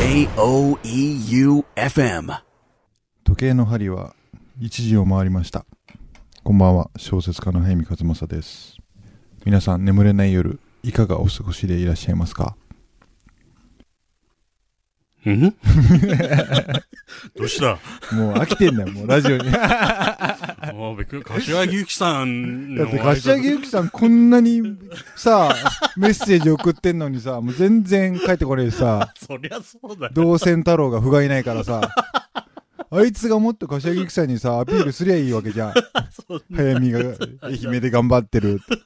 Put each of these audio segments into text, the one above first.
J-O-E-U-F-M 時計の針は1時を回りました。こんばんは。小説家の早見和正です。皆さん眠れない夜いかがお過ごしでいらっしゃいますか？ん？どうした？もう飽きてんだよもうラジオに。だもう柏木由紀さんのって柏木由紀さんこんなにさ メッセージ送ってんのにさもう全然帰ってこれでさ。そりゃそうだよ。同線太郎が不甲斐ないからさ。あいつがもっと柏木由紀さんにさアピールすりゃいいわけじゃん。早見が愛媛で頑張ってるって。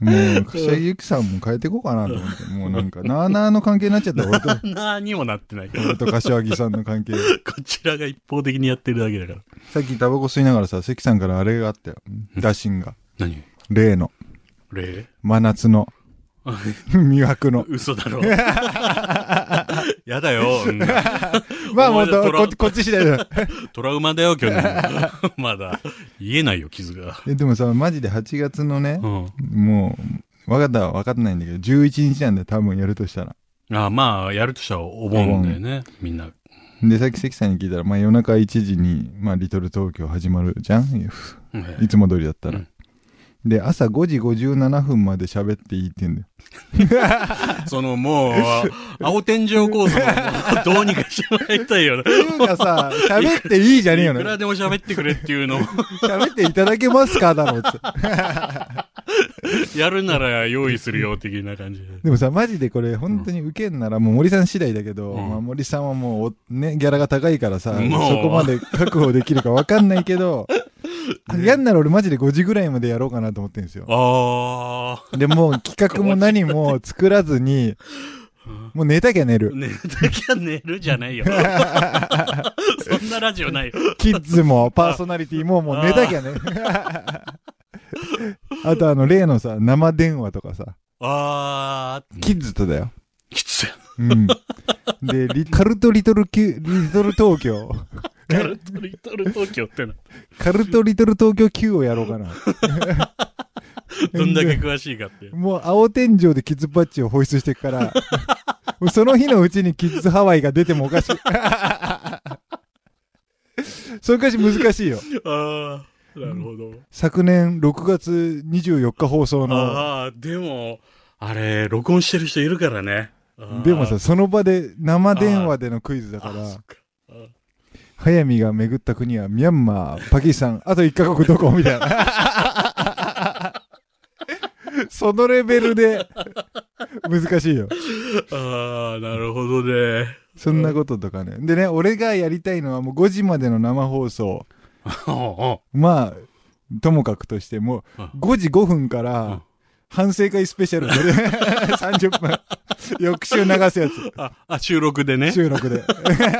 もう、柏木由紀さんも変えていこうかなと思って。もうなんか、なーなーの関係になっちゃった。俺と、何にもなってない。俺と柏木さんの関係。こちらが一方的にやってるだけだから。さっきタバコ吸いながらさ、関さんからあれがあったよ。打診が。何？例の、例？真夏の、魅惑の。嘘だろ。やだよ。うんまあもうこ、こっち次第だ。トラウマだよ、去年。まだ。言えないよ、傷が。えでもさ、マジで8月のねう、ん。もう、わかったわ分かってないんだけど、11日なんだよ、多分やるとしたら。あまあ、やるとしたらお盆だよね。みんな。で、さっき関さんに聞いたら、まあ夜中1時に、まあリトル東京始まるじゃんいつも通りだったら。うんで、朝5時57分まで喋っていいって言うんだよ。そのもう、青天井構造をどうにかしてもらいたいよな。っていうかさ、喋っていいじゃねえよな。いくらでも喋ってくれっていうのを、喋っていただけますかだろうって。やるなら用意するよ、的な感じで。でもさ、マジでこれ本当に受けんなら、もう森さん次第だけど、うんまあ森さんはもうお、ね、ギャラが高いからさ、そこまで確保できるかわかんないけど、やんなら俺マジで5時ぐらいまでやろうかなと思ってるんですよ。あで、もう企画も何も作らずに、もう寝たきゃ寝るー。。寝なきゃ寝るじゃないよ。そんなラジオないよ。キッズもパーソナリティももう寝たきゃね。あとあの例のさ、生電話とかさ、あー、キッズとだよ。きつい。うん。で、リカルトリトルキュ、リトル東京。カルトリトル東京っての。カルトリトル東京 Q をやろうかな。どんだけ詳しいかって。もう青天井でキッズパッチを放出してから、その日のうちにキッズハワイが出てもおかしい。そういう歌詞難しいよ。あー、なるほど。昨年6月24日放送の、ああ、でも、あれ、録音してる人いるからね。でもさ、、その場で生電話でのクイズだから、かあー早見が巡った国はミャンマー、パキスタン、あと1カ国どこみたいな。そのレベルで難しいよ。あー、なるほどね。そんなこととかね。でね、俺がやりたいのはもう5時までの生放送。まあ、ともかくとしても、うん5時5分かうんら、反省会スペシャルで 30分、翌週流すやつ。あ、あ、収録でね。収録で。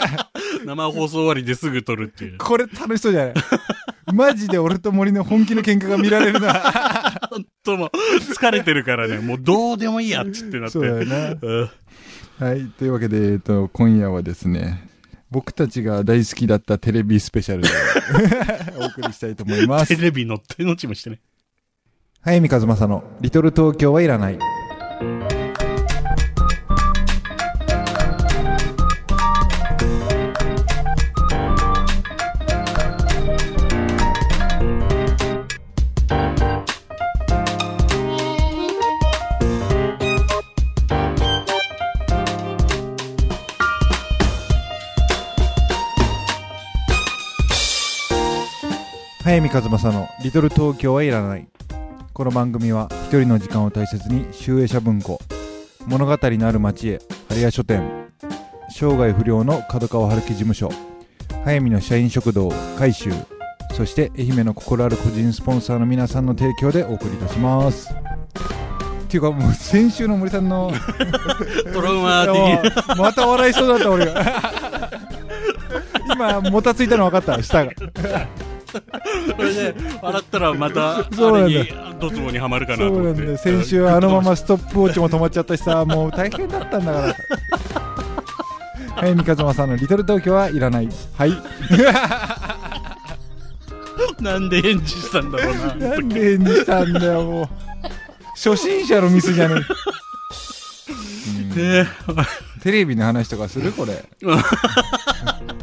生放送終わりですぐ撮るっていう。これ楽しそうじゃない？マジで俺と森の本気の喧嘩が見られるな。ほんともう、疲れてるからね、もうどうでもいいやっつってなって。そうだよね。うんはい。というわけで、えっと、今夜はですね、僕たちが大好きだったテレビスペシャルで お送りしたいと思いますテ。レビの手のちもしてね。早見和正のリトル東京はいらない。早見和正のリトル東京はいらない。この番組は一人の時間を大切に集英社文庫物語のある町へ春屋書店生涯不良の角川春樹事務所早見の社員食堂改修そして愛媛の心ある個人スポンサーの皆さんの提供でお送りいたします。っていうかもう先週の森さんの トラウマ的。また笑いそうだった俺が。今もたついたの分かった舌が これで、笑ったらまた、そうなドツボにはまるかなそうと思って。先週あのままストップウォッチも止まっちゃったしさ もう大変だったんだから。はい三和さんの「リトル東京」はいらない。はい。なんで返事したんだろうな。なんで返事したんだよもう。初心者のミスじゃねえ。ねテレビの話とかする？これ。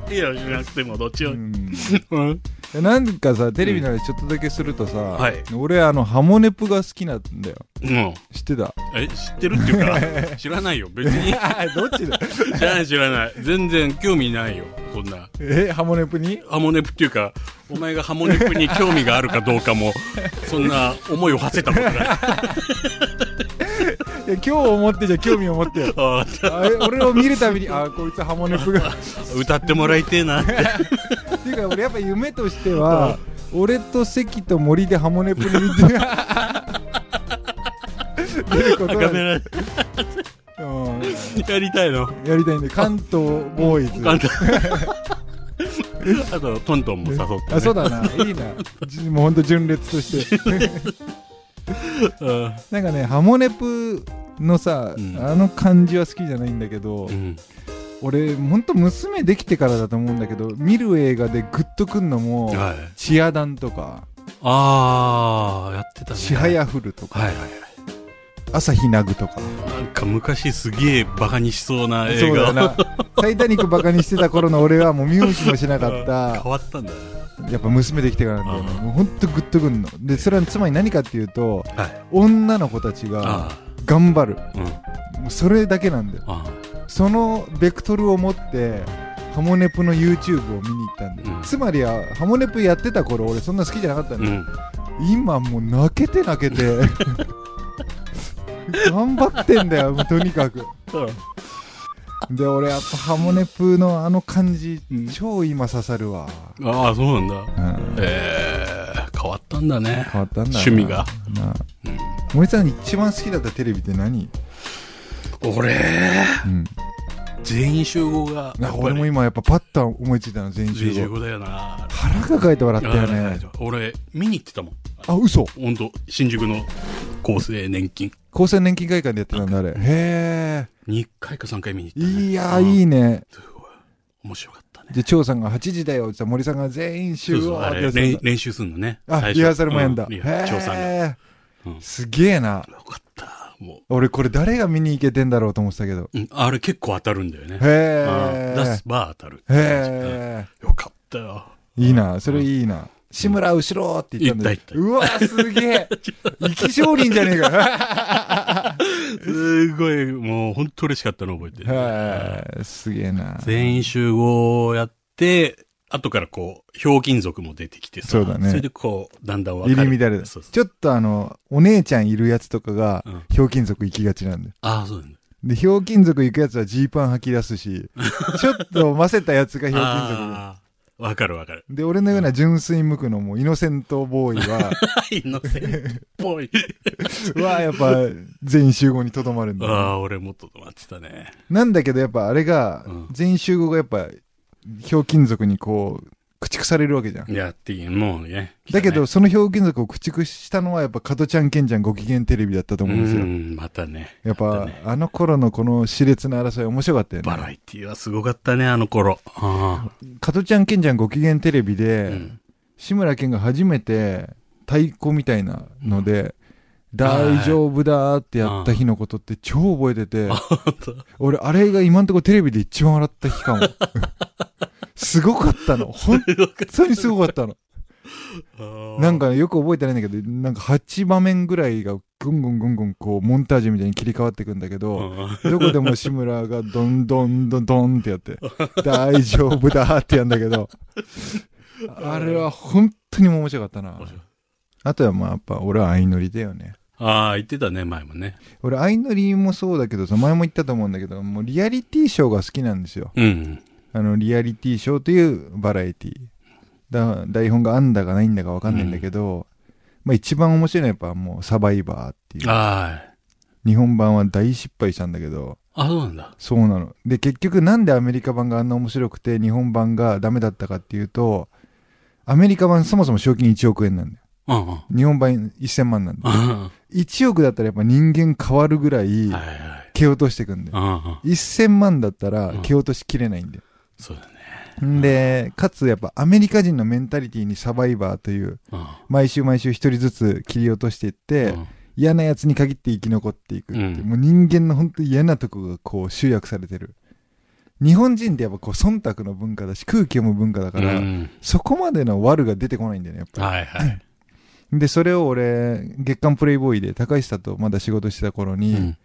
いや、しなくてもどっちを。うん。うん。なんかさ、テレビの話ちょっとだけするとさ、はい俺あの、ハモネプが好きなんだよ。うん。知ってた？え、知ってるっていうか、知らないよ。別に。どっちだ？知らない知らない。全然興味ないよ。そんな。え、ハモネプに？ハモネプっていうか、お前がハモネプに興味があるかどうかも、そんな思いを馳せたことない。今日思ってじゃ興味を持って よ。俺を見るたびに、あ、こいつハモネプが。ー 歌ってもらいてえなって。っていうか俺やっぱ夢としては、俺と関と森でハモネプに出ることカメラうんやりたいの？やりたいんで関東ボーイズ簡単。あと、トントンも誘って、ね。あそうだないいなじもうほんと純烈としてうんなんかねハモネプのさ、うんあの感じは好きじゃないんだけど、うん。俺ほんと娘できてからだと思うんだけど見る映画でグッとくんのもはい。チアダンとかあー、やってたね。ちはやふるとか、はいはいはい。朝日奈ぐとか。なんか昔すげえバカにしそうな映画そうだよな「タイタニック」バカにしてた頃の俺はもう見向きもしなかった。変わったんだ。ね。やっぱ娘できてからなんだよね。うんもうほんとグッとくんの。でそれはつまり何かっていうとはい。女の子たちがあ頑張る。あ。うん。それだけなんだよ。あそのベクトルを持ってハモネプの YouTube を見に行ったんだよ、うん。つまりはハモネプやってた頃俺そんな好きじゃなかったんだよ、ん。今もう泣けて泣けて頑張ってんだよとにかく。で俺やっぱハモネプのあの感じ、うん。超今刺さるわ、ああ、そうなんだ。うん。えー、変わったんだね。変わったんだな。趣味が。森さん一番好きだったテレビって何、俺、うん、全員集合が、俺も今やっぱパッと思いついたの全員集合。全員集合だよな。腹抱えて笑ったよね。俺、見に行ってたもん。あ嘘。ほんと、新宿の厚生年金。厚生年金会館でやってたんだあれへ2回か3回見にえ行った、ね。いやーいいねすごい。面白かったね。で張さんが8時だよって森さんが全員集合練練習すんのね。あリハーサルもやんだ、張さんが。すげえなよかった。も俺これ誰が見に行けてんだろうと思ってたけどう、うん、あれ結構当たるんだよね。へえうん出すバー当たる。へえよかったよ。いいなそれいいな志村後ろって言ったんだうわすげえ。生き証人じゃねえか。すごい、もう本当嬉しかったの覚えてる。へえすげえな。全員集合やって、後からこう、ひょうきん族も出てきてさ。そうだね。それでこう、だんだん分かる。入り乱れるそうそう。ちょっとあのお姉ちゃんいるやつとかがうん。ひょうきん族行きがちなんだよ。ああ、そうなんだ。でひょうきん族行くやつはジーパン履き出すし ちょっとませたやつがひょうきん族わかるわかる。で俺のような純粋無垢のもうイノセントボーイは イノセントっぽい。はやっぱ全員集合にとどまるんだよね、ああ、俺もっと止まってたね。なんだけどやっぱあれが、うん全員集合がやっぱひょうきん族にこう駆逐されるわけじゃん。いやっていい、もうね。だけど、来そのひょうきん族を駆逐したのはやっぱ加トちゃんケンちゃんご機嫌テレビだったと思うんですよ、うん、またね。やっぱ、ね。あの頃のこの熾烈な争い面白かったよバラね。エティはすごかったね、あの頃。あ加トちゃんケンちゃんご機嫌テレビあで、うん。志村けんが初めて太鼓みたいなので、大丈夫だーってやった日のことって超覚えてて、俺あれが今んところテレビで一番笑った日かも。すごかったの。本当にすごかったの。なんかね、よく覚えてないんだけど、なんか8場面ぐらいがぐんぐんぐんぐんこうモンタージュみたいに切り替わっていくんだけど、どこでも志村がどんどんどんどんってやって、大丈夫だってやんだけど、あれは本当に面白かったな。あとはまあやっぱ俺は相乗りだよね。ああ、言ってたね、前もね。俺相乗りもそうだけどさ、前も言ったと思うんだけど、もうリアリティショーが好きなんですよ。うん。あの、リアリティショーというバラエティだ台本があんだかないんだかわかんないんだけど、まあ一番面白いのはやっぱもうサバイバーっていう。あ日本版は大失敗したんだけど、あ。あ、そうなんだ。そうなの。で、結局なんでアメリカ版があんな面白くて日本版がダメだったかっていうと、アメリカ版そもそも賞金1億円なんだよ。うんうん。日本版1000万なんだよ。は1億だったらやっぱ人間変わるぐらいいはい。蹴落としていくんだよ。うんうん。1000万だったらうん蹴落としきれないんだよ。そうだね。んで、かつやっぱアメリカ人のメンタリティにサバイバーという、うん毎週毎週一人ずつ切り落としていって、嫌なやつに限って生き残っていくっていう、うんもう人間の本当に嫌なとこがこう集約されてる。日本人ってやっぱこう忖度の文化だし空気読む文化だから、うんそこまでの悪が出てこないんだよね、やっぱはいはい。り。で、それを俺、月刊プレイボーイで高橋さんとまだ仕事してた頃に、うん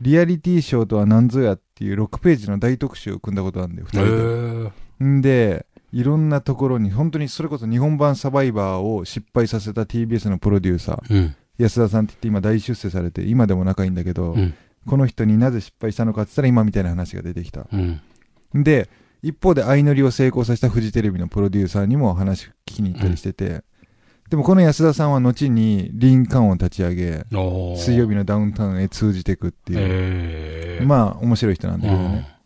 リアリティショーとは何ぞやっていう6ページの大特集を組んだことあるんだよ、2へ人で。で、いろんなところに、本当にそれこそ日本版サバイバーを失敗させた TBS のプロデューサー、うん。安田さんって言って今大出世されて、今でも仲いいんだけど、うん。この人になぜ失敗したのかって言ったら今みたいな話が出てきた。うん。で、一方で相乗りを成功させたフジテレビのプロデューサーにも話聞きに行ったりしてて、でもこの安田さんは後にリンカーンを立ち上げ、水曜日のダウンタウンへ通じていくっていう、まあ面白い人なんだけどね。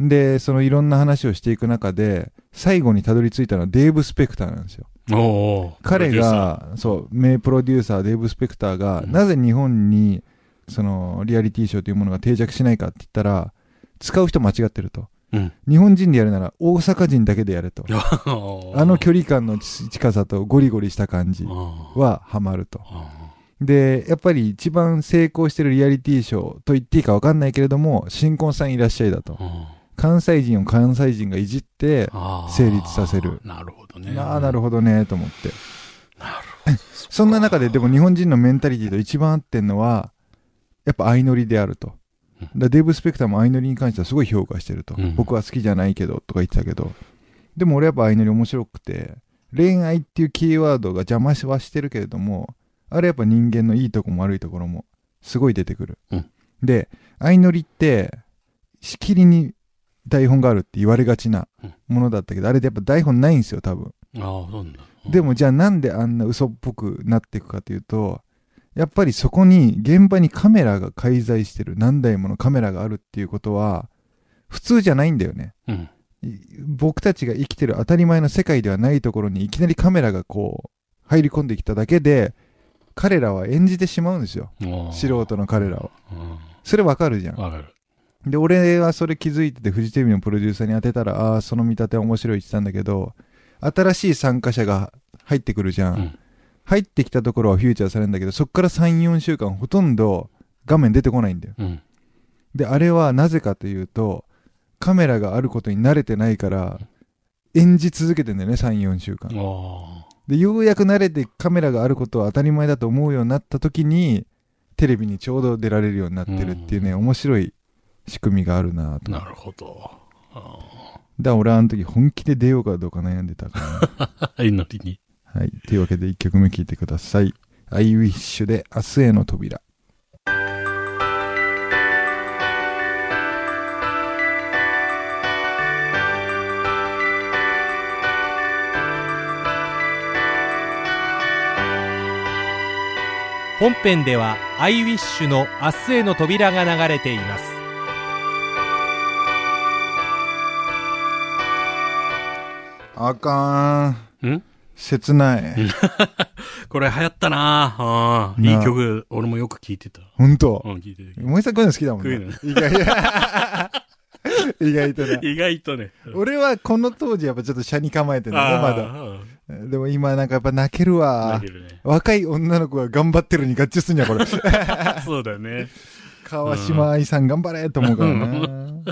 で、そのいろんな話をしていく中で、最後にたどり着いたのはデーブ・スペクターなんですよ。彼が、そう、名プロデューサー、デーブ・スペクターが、うんなぜ日本に、その、リアリティショーというものが定着しないかって言ったら、使う人間違ってると。うん。日本人でやるなら、大阪人だけでやれと。あの距離感の近さとゴリゴリした感じは、はハマると。あで、やっぱり一番成功してるリアリティショーと言っていいかわかんないけれども、新婚さんいらっしゃいだと。あ関西人を関西人がいじって、成立させるなるほどね。ああ、なるほほどね、と思って。ど。なるほど。そんな中ででも日本人のメンタリティと一番合ってんのは、やっぱ相乗りであると。だデーブ・スペクターも相乗りに関してはすごい評価してると。うん僕は好きじゃないけど、とか言ってたけど。でも俺やっぱ相乗り面白くて、恋愛っていうキーワードが邪魔はしてるけれども、あれやっぱ人間のいいとこも悪いところもすごい出てくる。うんで、相乗りって、しきりに台本があるって言われがちなものだったけど、あれでやっぱ台本ないんですよ、多分。ああ、そうなんだ。でもじゃあなんであんな嘘っぽくなっていくかというと、やっぱりそこに現場にカメラが介在してる何台ものカメラがあるっていうことは普通じゃないんだよね。うん。い僕たちが生きてる当たり前の世界ではないところにいきなりカメラがこう入り込んできただけで彼らは演じてしまうんですよ。素人の彼らは。うん。それわかるじゃん。で、俺はそれ気づいてて、フジテレビのプロデューサーに当てたら、ああー、その見立ては面白いって言ってたんだけど、新しい参加者が入ってくるじゃん。うん入ってきたところはフューチャーされるんだけど、そっから3、4週間ほとんど画面出てこないんだよ。うん。で、あれはなぜかというと、カメラがあることに慣れてないから、演じ続けてんだよね、3、4週間。あで、ようやく慣れてカメラがあることは当たり前だと思うようになった時に、テレビにちょうど出られるようになってるっていうね、面白い仕組みがあるなと。あ、なるほど。あだから俺はあの時本気で出ようかどうか悩んでたから。あ。相乗りに。はい。というわけで1曲目聴いてください。I wish で明日への扉。本編では「アイウィッシュの明日への扉」が流れていますあかーん。ん？切ない。これ流行ったなああ。ないい曲、俺もよく聞いてた。ほんとう。ん、聞いてた。森さんこういうの好きだもんね。意外 意外とね。意外とね。俺はこの当時やっぱちょっと車に構えてるね、まだ。だ。でも今なんかやっぱ泣けるわだけ。どね。若い女の子が頑張ってるに合致すんじゃん、これ。そうだよね。川島愛さん頑張れと思うからな。うん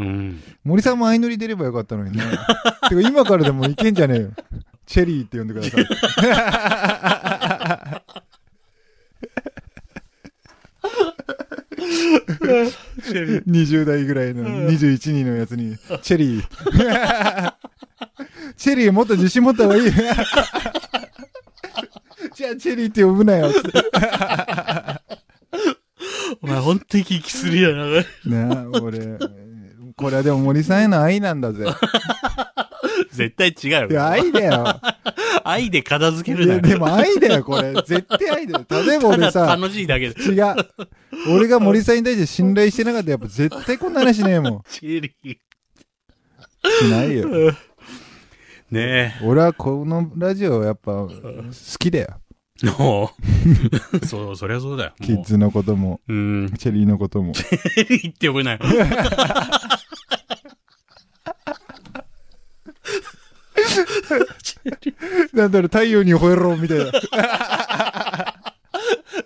うん。森さんも相乗り出ればよかったのにね。てか今からでもいけんじゃねえよ。チェリーって呼んでください。20代ぐらいの21人のやつに、チェリー。チェリーもっと自信持った方がいい。じゃあチェリーって呼ぶなよ。つってお前ほんとに息きするやな。なあ、俺。でも森さんへの愛なんだぜ。絶対違ういや、よ。愛だよ。愛で片付けるいや、なよ。でも愛だよ、これ。絶対愛だよ。例えばただ俺さ、楽しいだけで。違う。俺が森さんに対して信頼してなかったらやっぱ絶対こんな話しねえもん。チェリー。しないよ。ね俺はこのラジオやっぱ好きだよ。え。もう。そう、そりゃそうだよ。キッズのことも、うん。チェリーのことも。チェリーって呼べない。なんだろう、太陽に吠えろ、みたいな。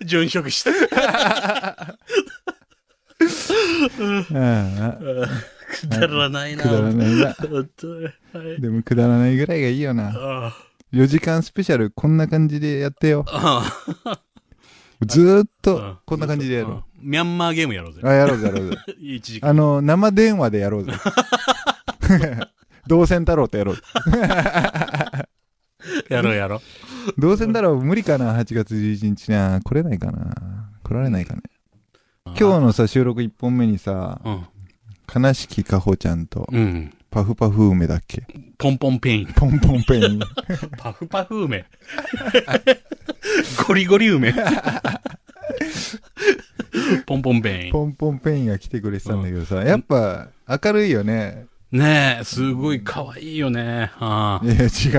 殉職して。あくだらないな。あくだらないな。本当にはいでもくだらないぐらいがいいよな。あ4時間スペシャルこんな感じでやってよ。あずーっうとんこんな感じでやろうんミャンマーゲームやろうぜう。。あ、やろうぜやろうぜ。一時間。あの、生電話でやろうぜ。同線太郎とやろう。やろうやろう。同線太郎無理かな ?8 月11日な。来れないかな来られないかね。今日のさ、収録1本目にさ、うん。悲しきかほちゃんと、うん。パフパフ梅だっけ？ポンポンペイン。ポンポンペン。パフパフ梅。ゴリゴリ梅。ポンポンペイン。ポンポンペインが来てくれてたんだけどさ、やっぱ明るいよね。ねえ、すごい可愛いよね。ああいや、違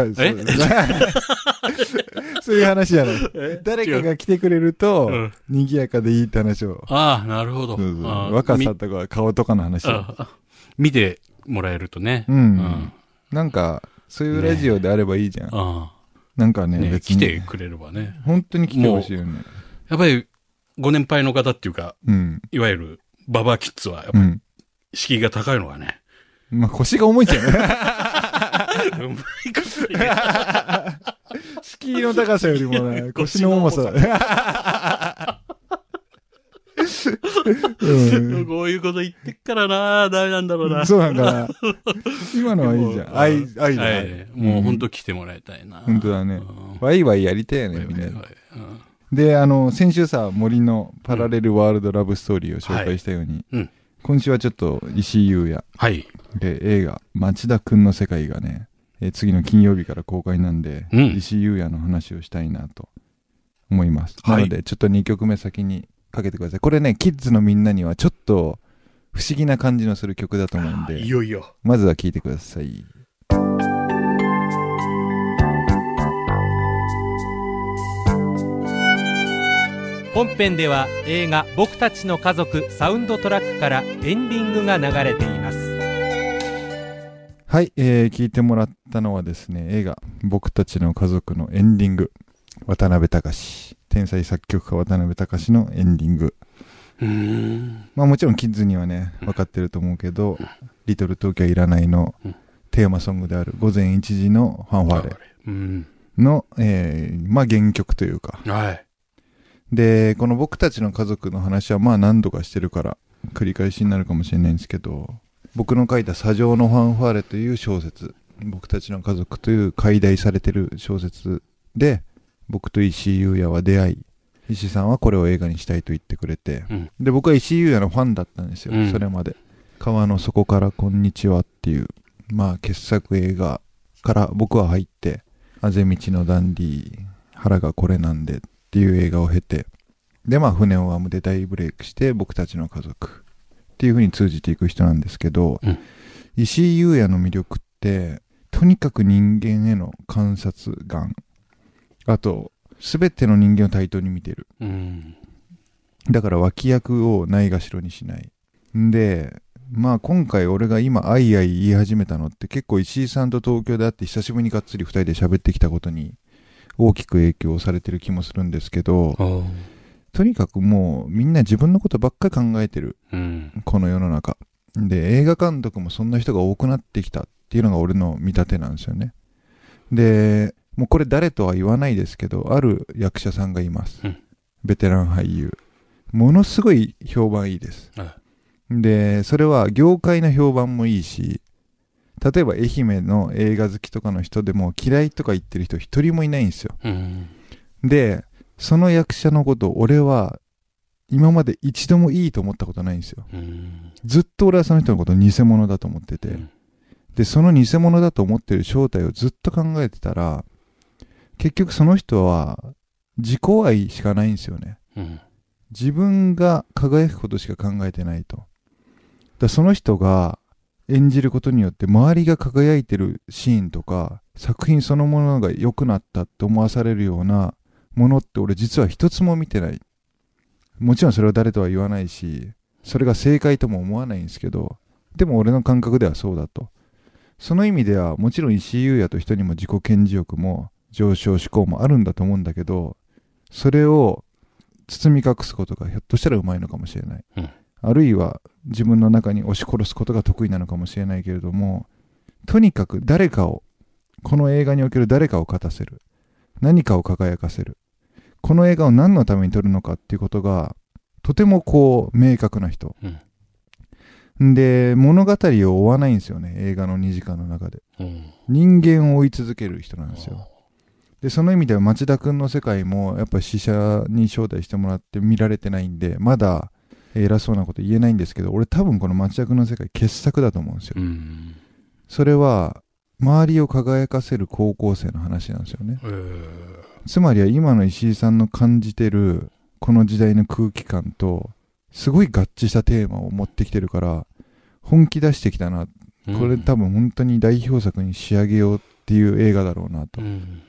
う。え？そういう話じゃない。誰かが来てくれるとうん、賑やかでいいって話を。ああ、なるほど。そうそう若みさとか顔とかの話見てもらえるとね。ううんん。なんか、そういうラジオであればいいじゃん。あなんかね、あね別に。来てくれればね。本当に来てほしいよね。やっぱり、ご年配の方っていうか、うん。いわゆる、ババアキッズは、やっぱり、うん。敷居が高いのがね。まあ、腰が重いんじゃないうまいこと言う敷居の高さよりもね、腰の重さ。うんこういうこと言ってっからな、ダメなんだろうな。そうなんかな。今のはいいじゃん。愛、愛だ。はい。もう本当来てもらいたいな。本当だねうんワイワイやりたいよね、みんなで。で、あの、先週さ、森のパラレルワールドラブストーリーを紹介したように、うん今週はちょっと石井優也はい。で映画「町田くんの世界」がね、えー次の金曜日から公開なんで、うん。石井優也の話をしたいなと思います、はい。なのでちょっと2曲目先にかけてください。これねキッズのみんなにはちょっと不思議な感じのする曲だと思うんいでよいよ。まずは聴いてください。本編では映画「僕たちの家族」サウンドトラックからエンディングが流れていますはい、えー、聞いてもらったのはですね映画「僕たちの家族」のエンディング渡辺隆天才作曲家渡辺隆のエンディング。まあもちろんキッズにはね、分かってると思うけど、リトル東京はいらないのうんテーマソングである午前1時のファンファーレうん。の、えーまあ原曲というか。はい。で、この僕たちの家族の話はまあ何度かしてるから、繰り返しになるかもしれないんですけど、僕の書いた砂上のファンファーレという小説、僕たちの家族という解題されてる小説で、僕と石井優也は出会い、石井さんはこれを映画にしたいと言ってくれて、うん。で僕は石井優也のファンだったんですよ、うん。それまで「川の底からこんにちは」っていうまあ傑作映画から僕は入って「あぜ道のダンディ腹がこれなんで」っていう映画を経て。でまあ船を編むで大ブレイクして僕たちの家族っていう風に通じていく人なんですけど、うん石井優也の魅力ってとにかく人間への観察眼あと全ての人間を対等に見てるうん。だから脇役をないがしろにしない。んで、まあ今回俺が今あいあい言い始めたのって結構石井さんと東京で会って久しぶりにがっつり二人で喋ってきたことに大きく影響されてる気もするんですけど、おとにかくもうみんな自分のことばっかり考えてる、うん。この世の中。で、映画監督もそんな人が多くなってきたっていうのが俺の見立てなんですよね。で、もうこれ誰とは言わないですけど、ある役者さんがいます。うんベテラン俳優。ものすごい評判いいです。はで、それは業界の評判もいいし、例えば愛媛の映画好きとかの人でも嫌いとか言ってる人一人もいないんですよ。うん。で、その役者のことを俺は今まで一度もいいと思ったことないんですよ。うん。ずっと俺はその人のことを偽物だと思ってて、うんで、その偽物だと思ってる正体をずっと考えてたら、結局その人は自己愛しかないんですよね。うん。自分が輝くことしか考えてないと。だその人が演じることによって周りが輝いてるシーンとか作品そのものが良くなったって思わされるようなものって俺実は一つも見てない。もちろんそれは誰とは言わないし、それが正解とも思わないんですけど、でも俺の感覚ではそうだと。その意味ではもちろん石井優也と人にも自己顕示欲も上昇志向もあるんだと思うんだけど、それを包み隠すことがひょっとしたらうまいのかもしれない、うんあるいは自分の中に押し殺すことが得意なのかもしれないけれどもとにかく誰かをこの映画における誰かを勝たせる何かを輝かせるこの映画を何のために撮るのかっていうことがとてもこう明確な人、ん、で物語を追わないんですよね映画の2時間の中で。うん。人間を追い続ける人なんですよ。でその意味では町田くんの世界もやっぱ試写に招待してもらって見られてないんでまだ偉そうなこと言えないんですけど俺多分この町田くんの世界傑作だと思うんですよ。うん。それは周りを輝かせる高校生の話なんですよね。えーつまりは今の石井さんの感じてるこの時代の空気感とすごい合致したテーマを持ってきてるから本気出してきたな。これ多分本当に代表作に仕上げようっていう映画だろうなと。うん。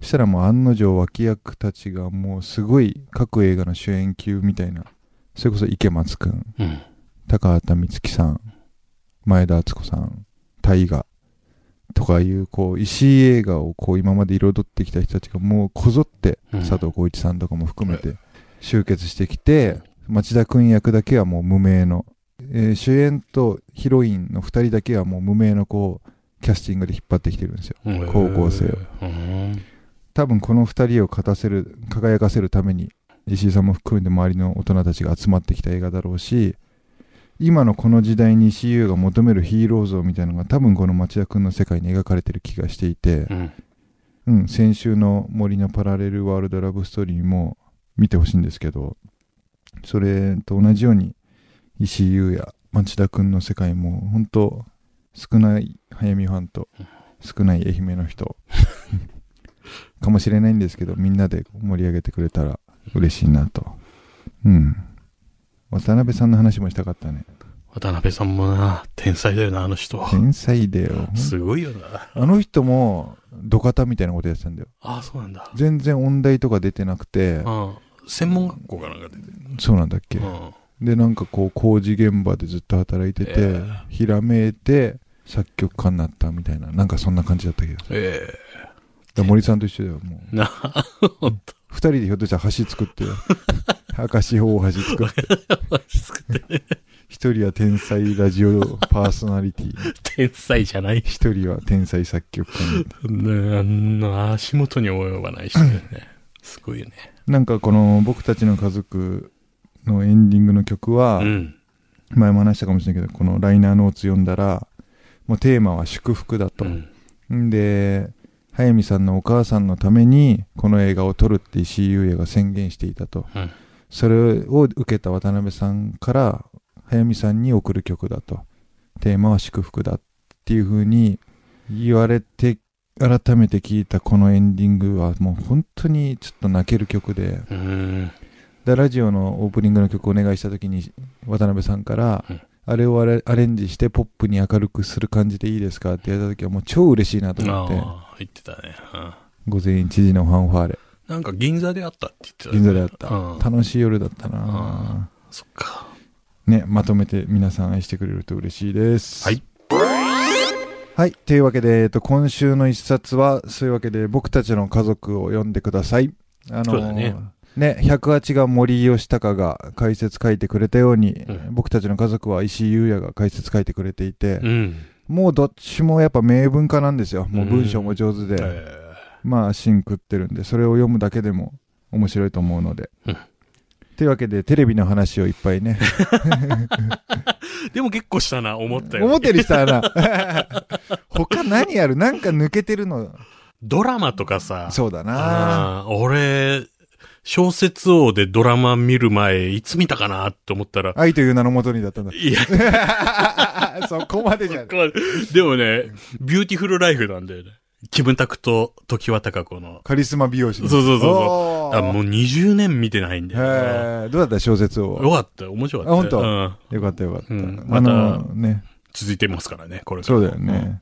そしたらもう案の定脇役たちがもうすごい各映画の主演級みたいな。それこそ池松くん。うん。高畑充希さん。前田敦子さん。大河とかいうこう石井映画をこう今まで彩ってきた人たちがもうこぞってうん。佐藤浩市さんとかも含めて集結してきて町田君役だけはもう無名の、えー主演とヒロインの2人だけはもう無名のこうキャスティングで引っ張ってきてるんですよ。高校生を。うん。多分この2人を勝たせる輝かせるために石井さんも含めて周りの大人たちが集まってきた映画だろうし今のこの時代に石井優が求めるヒーロー像みたいなのが多分この町田君の世界に描かれてる気がしていて、うん。うん、先週の森のパラレルワールドラブストーリーも見てほしいんですけどそれと同じように石井優や町田君の世界も本当少ない早見ファンと少ない愛媛の人 かもしれないんですけどみんなで盛り上げてくれたら嬉しいなとうん渡辺さんの話もしたかったね渡辺さんもな、天才だよな、あの人。天才だよすごいよな。あの人も土方みたいなことやってたんだよああ、そうなんだ。全然音大とか出てなくてうん。専門学校かなんか出てる。そうなんだっけ、うん。でなんかこう工事現場でずっと働いてて、ええひらめいて作曲家になったみたいななんかそんな感じだったけどだかえら森さんと一緒だよもうえな、ほんと。二人でひょっとしたら橋作って 明石大橋作って作ってね。一人は天才ラジオパーソナリティ天才じゃないし。一人は天才作曲家足元に及ばない人ね。すごいよね。なんかこの僕たちの家族のエンディングの曲は、うん。前も話したかもしれないけどこのライナーノーツ読んだらもうテーマは祝福だと、うん。んで速水さんのお母さんのためにこの映画を撮るって石井優也が宣言していたとうん。それを受けた渡辺さんから速水さんに送る曲だとテーマは祝福だっていう風に言われて改めて聞いたこのエンディングはもう本当にちょっと泣ける曲。でラジオのオープニングの曲をお願いした時に渡辺さんから、うんあれをアレアレンジしてポップに明るくする感じでいいですかって言われた時はもう超嬉しいなと思って。ああ、言ってたね。うん。午前1時のファンファーレ。なんか銀座であったって言ってたね。銀座であった、うん。楽しい夜だったな。そっか。ねまとめて皆さん愛してくれると嬉しいです。はい。はいというわけで、えっと、今週の一冊はそういうわけで僕たちの家族を読んでください。あのーそうだねね、108が森吉高が解説書いてくれたように、うん僕たちの家族は石井優也が解説書いてくれていて、うん。もうどっちもやっぱ名文化なんですよ。もう文章も上手で、えまあ芯食ってるんで、それを読むだけでも面白いと思うので。うんというわけで、テレビの話をいっぱいね。ー でも結構したな、思ったより。思ったよりしたな。他何やる？なんか抜けてるの。ドラマとかさ。そうだな。俺、小説王でドラマ見る前、いつ見たかなって思ったら、愛という名のもとにだったんだ。いや、そこまでじゃん。でもね、ビューティフルライフなんだよね。キムタクと常盤貴子の。カリスマ美容師。そうそうそうそうもう20年見てないんだよな。へえ、どうだった小説を。よかったよ、面白かったよ。あ本当？うん。よかったよかった。うんあのね、続いてますからね、これからそうだよね。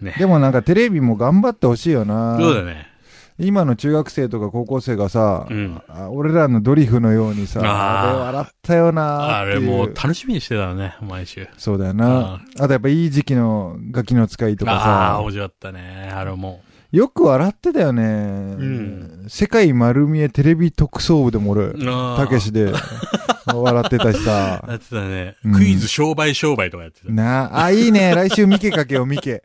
うん。ね。でもなんかテレビも頑張ってほしいよな。そうだね。今の中学生とか高校生がさ、うんあ俺らのドリフのようにさ、あれ笑ったよなあっていうれもう楽しみにしてたね、毎週。そうだよな。あとやっぱいい時期のガキの使いとかああー、さ、面白かったね。あれも。よく笑ってたよね。ん世界丸見えテレビ特捜部でも俺、たけしで 笑ってたしさ。やってたねうん。クイズ商売商売とかやってた。なあ、あ、いいね。来週ミケかけよう、ミケ。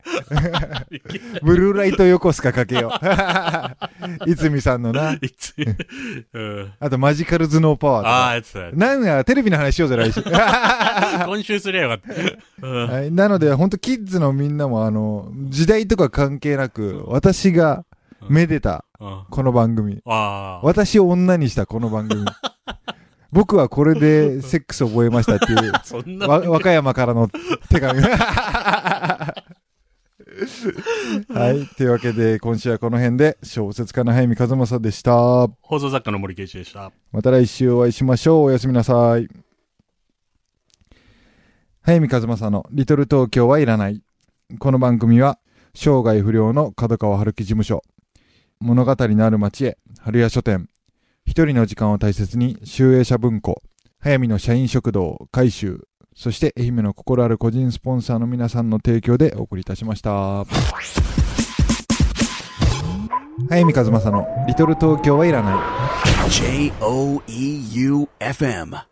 ブルーライト横須賀かけよう。いつみさんのな。いつ、うん。あとマジカル頭脳パワーとああ、か。やってた。なんや、テレビの話しようぜ、来週。今週すりゃよかった。うん。はい、なので、本当キッズのみんなも、あの、時代とか関係なく、私がめでた、うんこの番組。私を女にしたこの番組。僕はこれで セックス覚えましたっていう、そんな。わ和歌山からの手紙。はい。というわけで、今週はこの辺で、小説家の早見和正でした。放送作家の森圭一でした。また来週お会いしましょう。おやすみなさい。早見和正のリトル東京はいらない。この番組は、生涯不良の角川春樹事務所、物語のある町へ、春屋書店、一人の時間を大切に、集英社文庫、早見の社員食堂、改修、そして愛媛の心ある個人スポンサーの皆さんの提供でお送りいたしました。早見和正のリトル東京はいらない。J O E U F M.